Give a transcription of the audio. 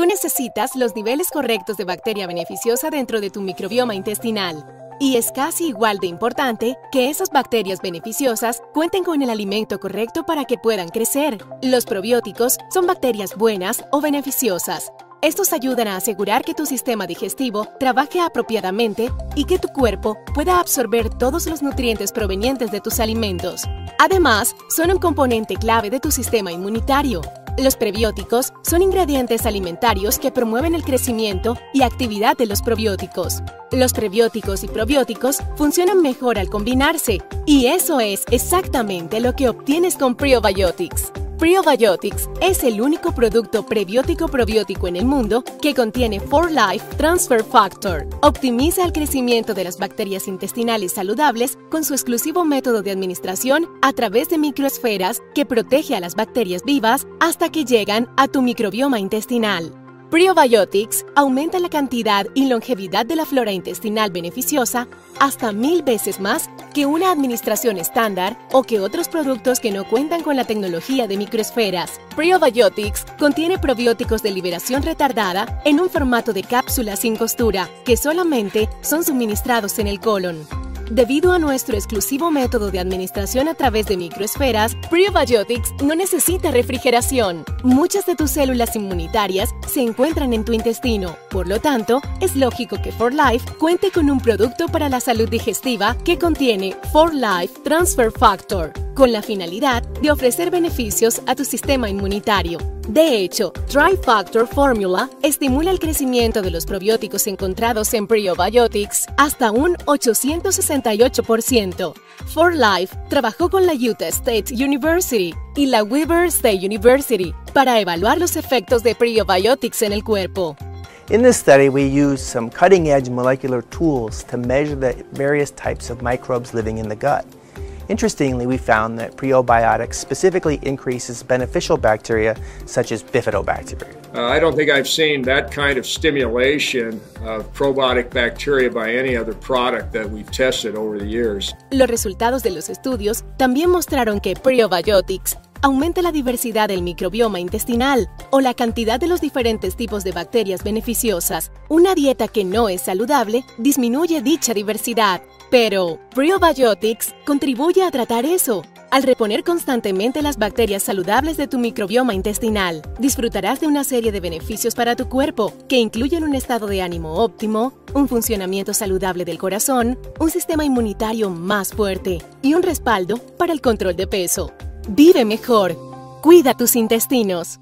Tú necesitas los niveles correctos de bacteria beneficiosa dentro de tu microbioma intestinal. Y es casi igual de importante que esas bacterias beneficiosas cuenten con el alimento correcto para que puedan crecer. Los probióticos son bacterias buenas o beneficiosas. Estos ayudan a asegurar que tu sistema digestivo trabaje apropiadamente y que tu cuerpo pueda absorber todos los nutrientes provenientes de tus alimentos. Además, son un componente clave de tu sistema inmunitario. Los prebióticos son ingredientes alimentarios que promueven el crecimiento y actividad de los probióticos. Los prebióticos y probióticos funcionan mejor al combinarse, y eso es exactamente lo que obtienes con Prebiotics. Prebiotics es el único producto prebiótico probiótico en el mundo que contiene 4-Life Transfer Factor. Optimiza el crecimiento de las bacterias intestinales saludables con su exclusivo método de administración a través de microesferas que protege a las bacterias vivas hasta que llegan a tu microbioma intestinal. Prebiotics aumenta la cantidad y longevidad de la flora intestinal beneficiosa hasta mil veces más que una administración estándar o que otros productos que no cuentan con la tecnología de microesferas. Prebiotics contiene probióticos de liberación retardada en un formato de cápsula sin costura que solamente son suministrados en el colon. Debido a nuestro exclusivo método de administración a través de microesferas, Prebiotics no necesita refrigeración. Muchas de tus células inmunitarias se encuentran en tu intestino. Por lo tanto, es lógico que For Life cuente con un producto para la salud digestiva que contiene For Life Transfer Factor, con la finalidad de ofrecer beneficios a tu sistema inmunitario. De hecho, Factor Formula estimula el crecimiento de los probióticos encontrados en Prebiotics hasta un 868%. For Life trabajó con la Utah State University y la Weber State University para evaluar los efectos de Prebiotics en el cuerpo. In this study, we used some cutting-edge molecular tools to measure the various types of microbes living in the gut. Interestingly, we found that prebiotics specifically increases beneficial bacteria such as bifidobacteria. Uh, I don't think I've seen that kind of stimulation of probiotic bacteria by any other product that we've tested over the years. Los resultados de los estudios también mostraron que prebiotics aumenta la diversidad del microbioma intestinal o la cantidad de los diferentes tipos de bacterias beneficiosas. Una dieta que no es saludable disminuye dicha diversidad. Pero Prebiotics contribuye a tratar eso. Al reponer constantemente las bacterias saludables de tu microbioma intestinal, disfrutarás de una serie de beneficios para tu cuerpo, que incluyen un estado de ánimo óptimo, un funcionamiento saludable del corazón, un sistema inmunitario más fuerte y un respaldo para el control de peso. Vive mejor. Cuida tus intestinos.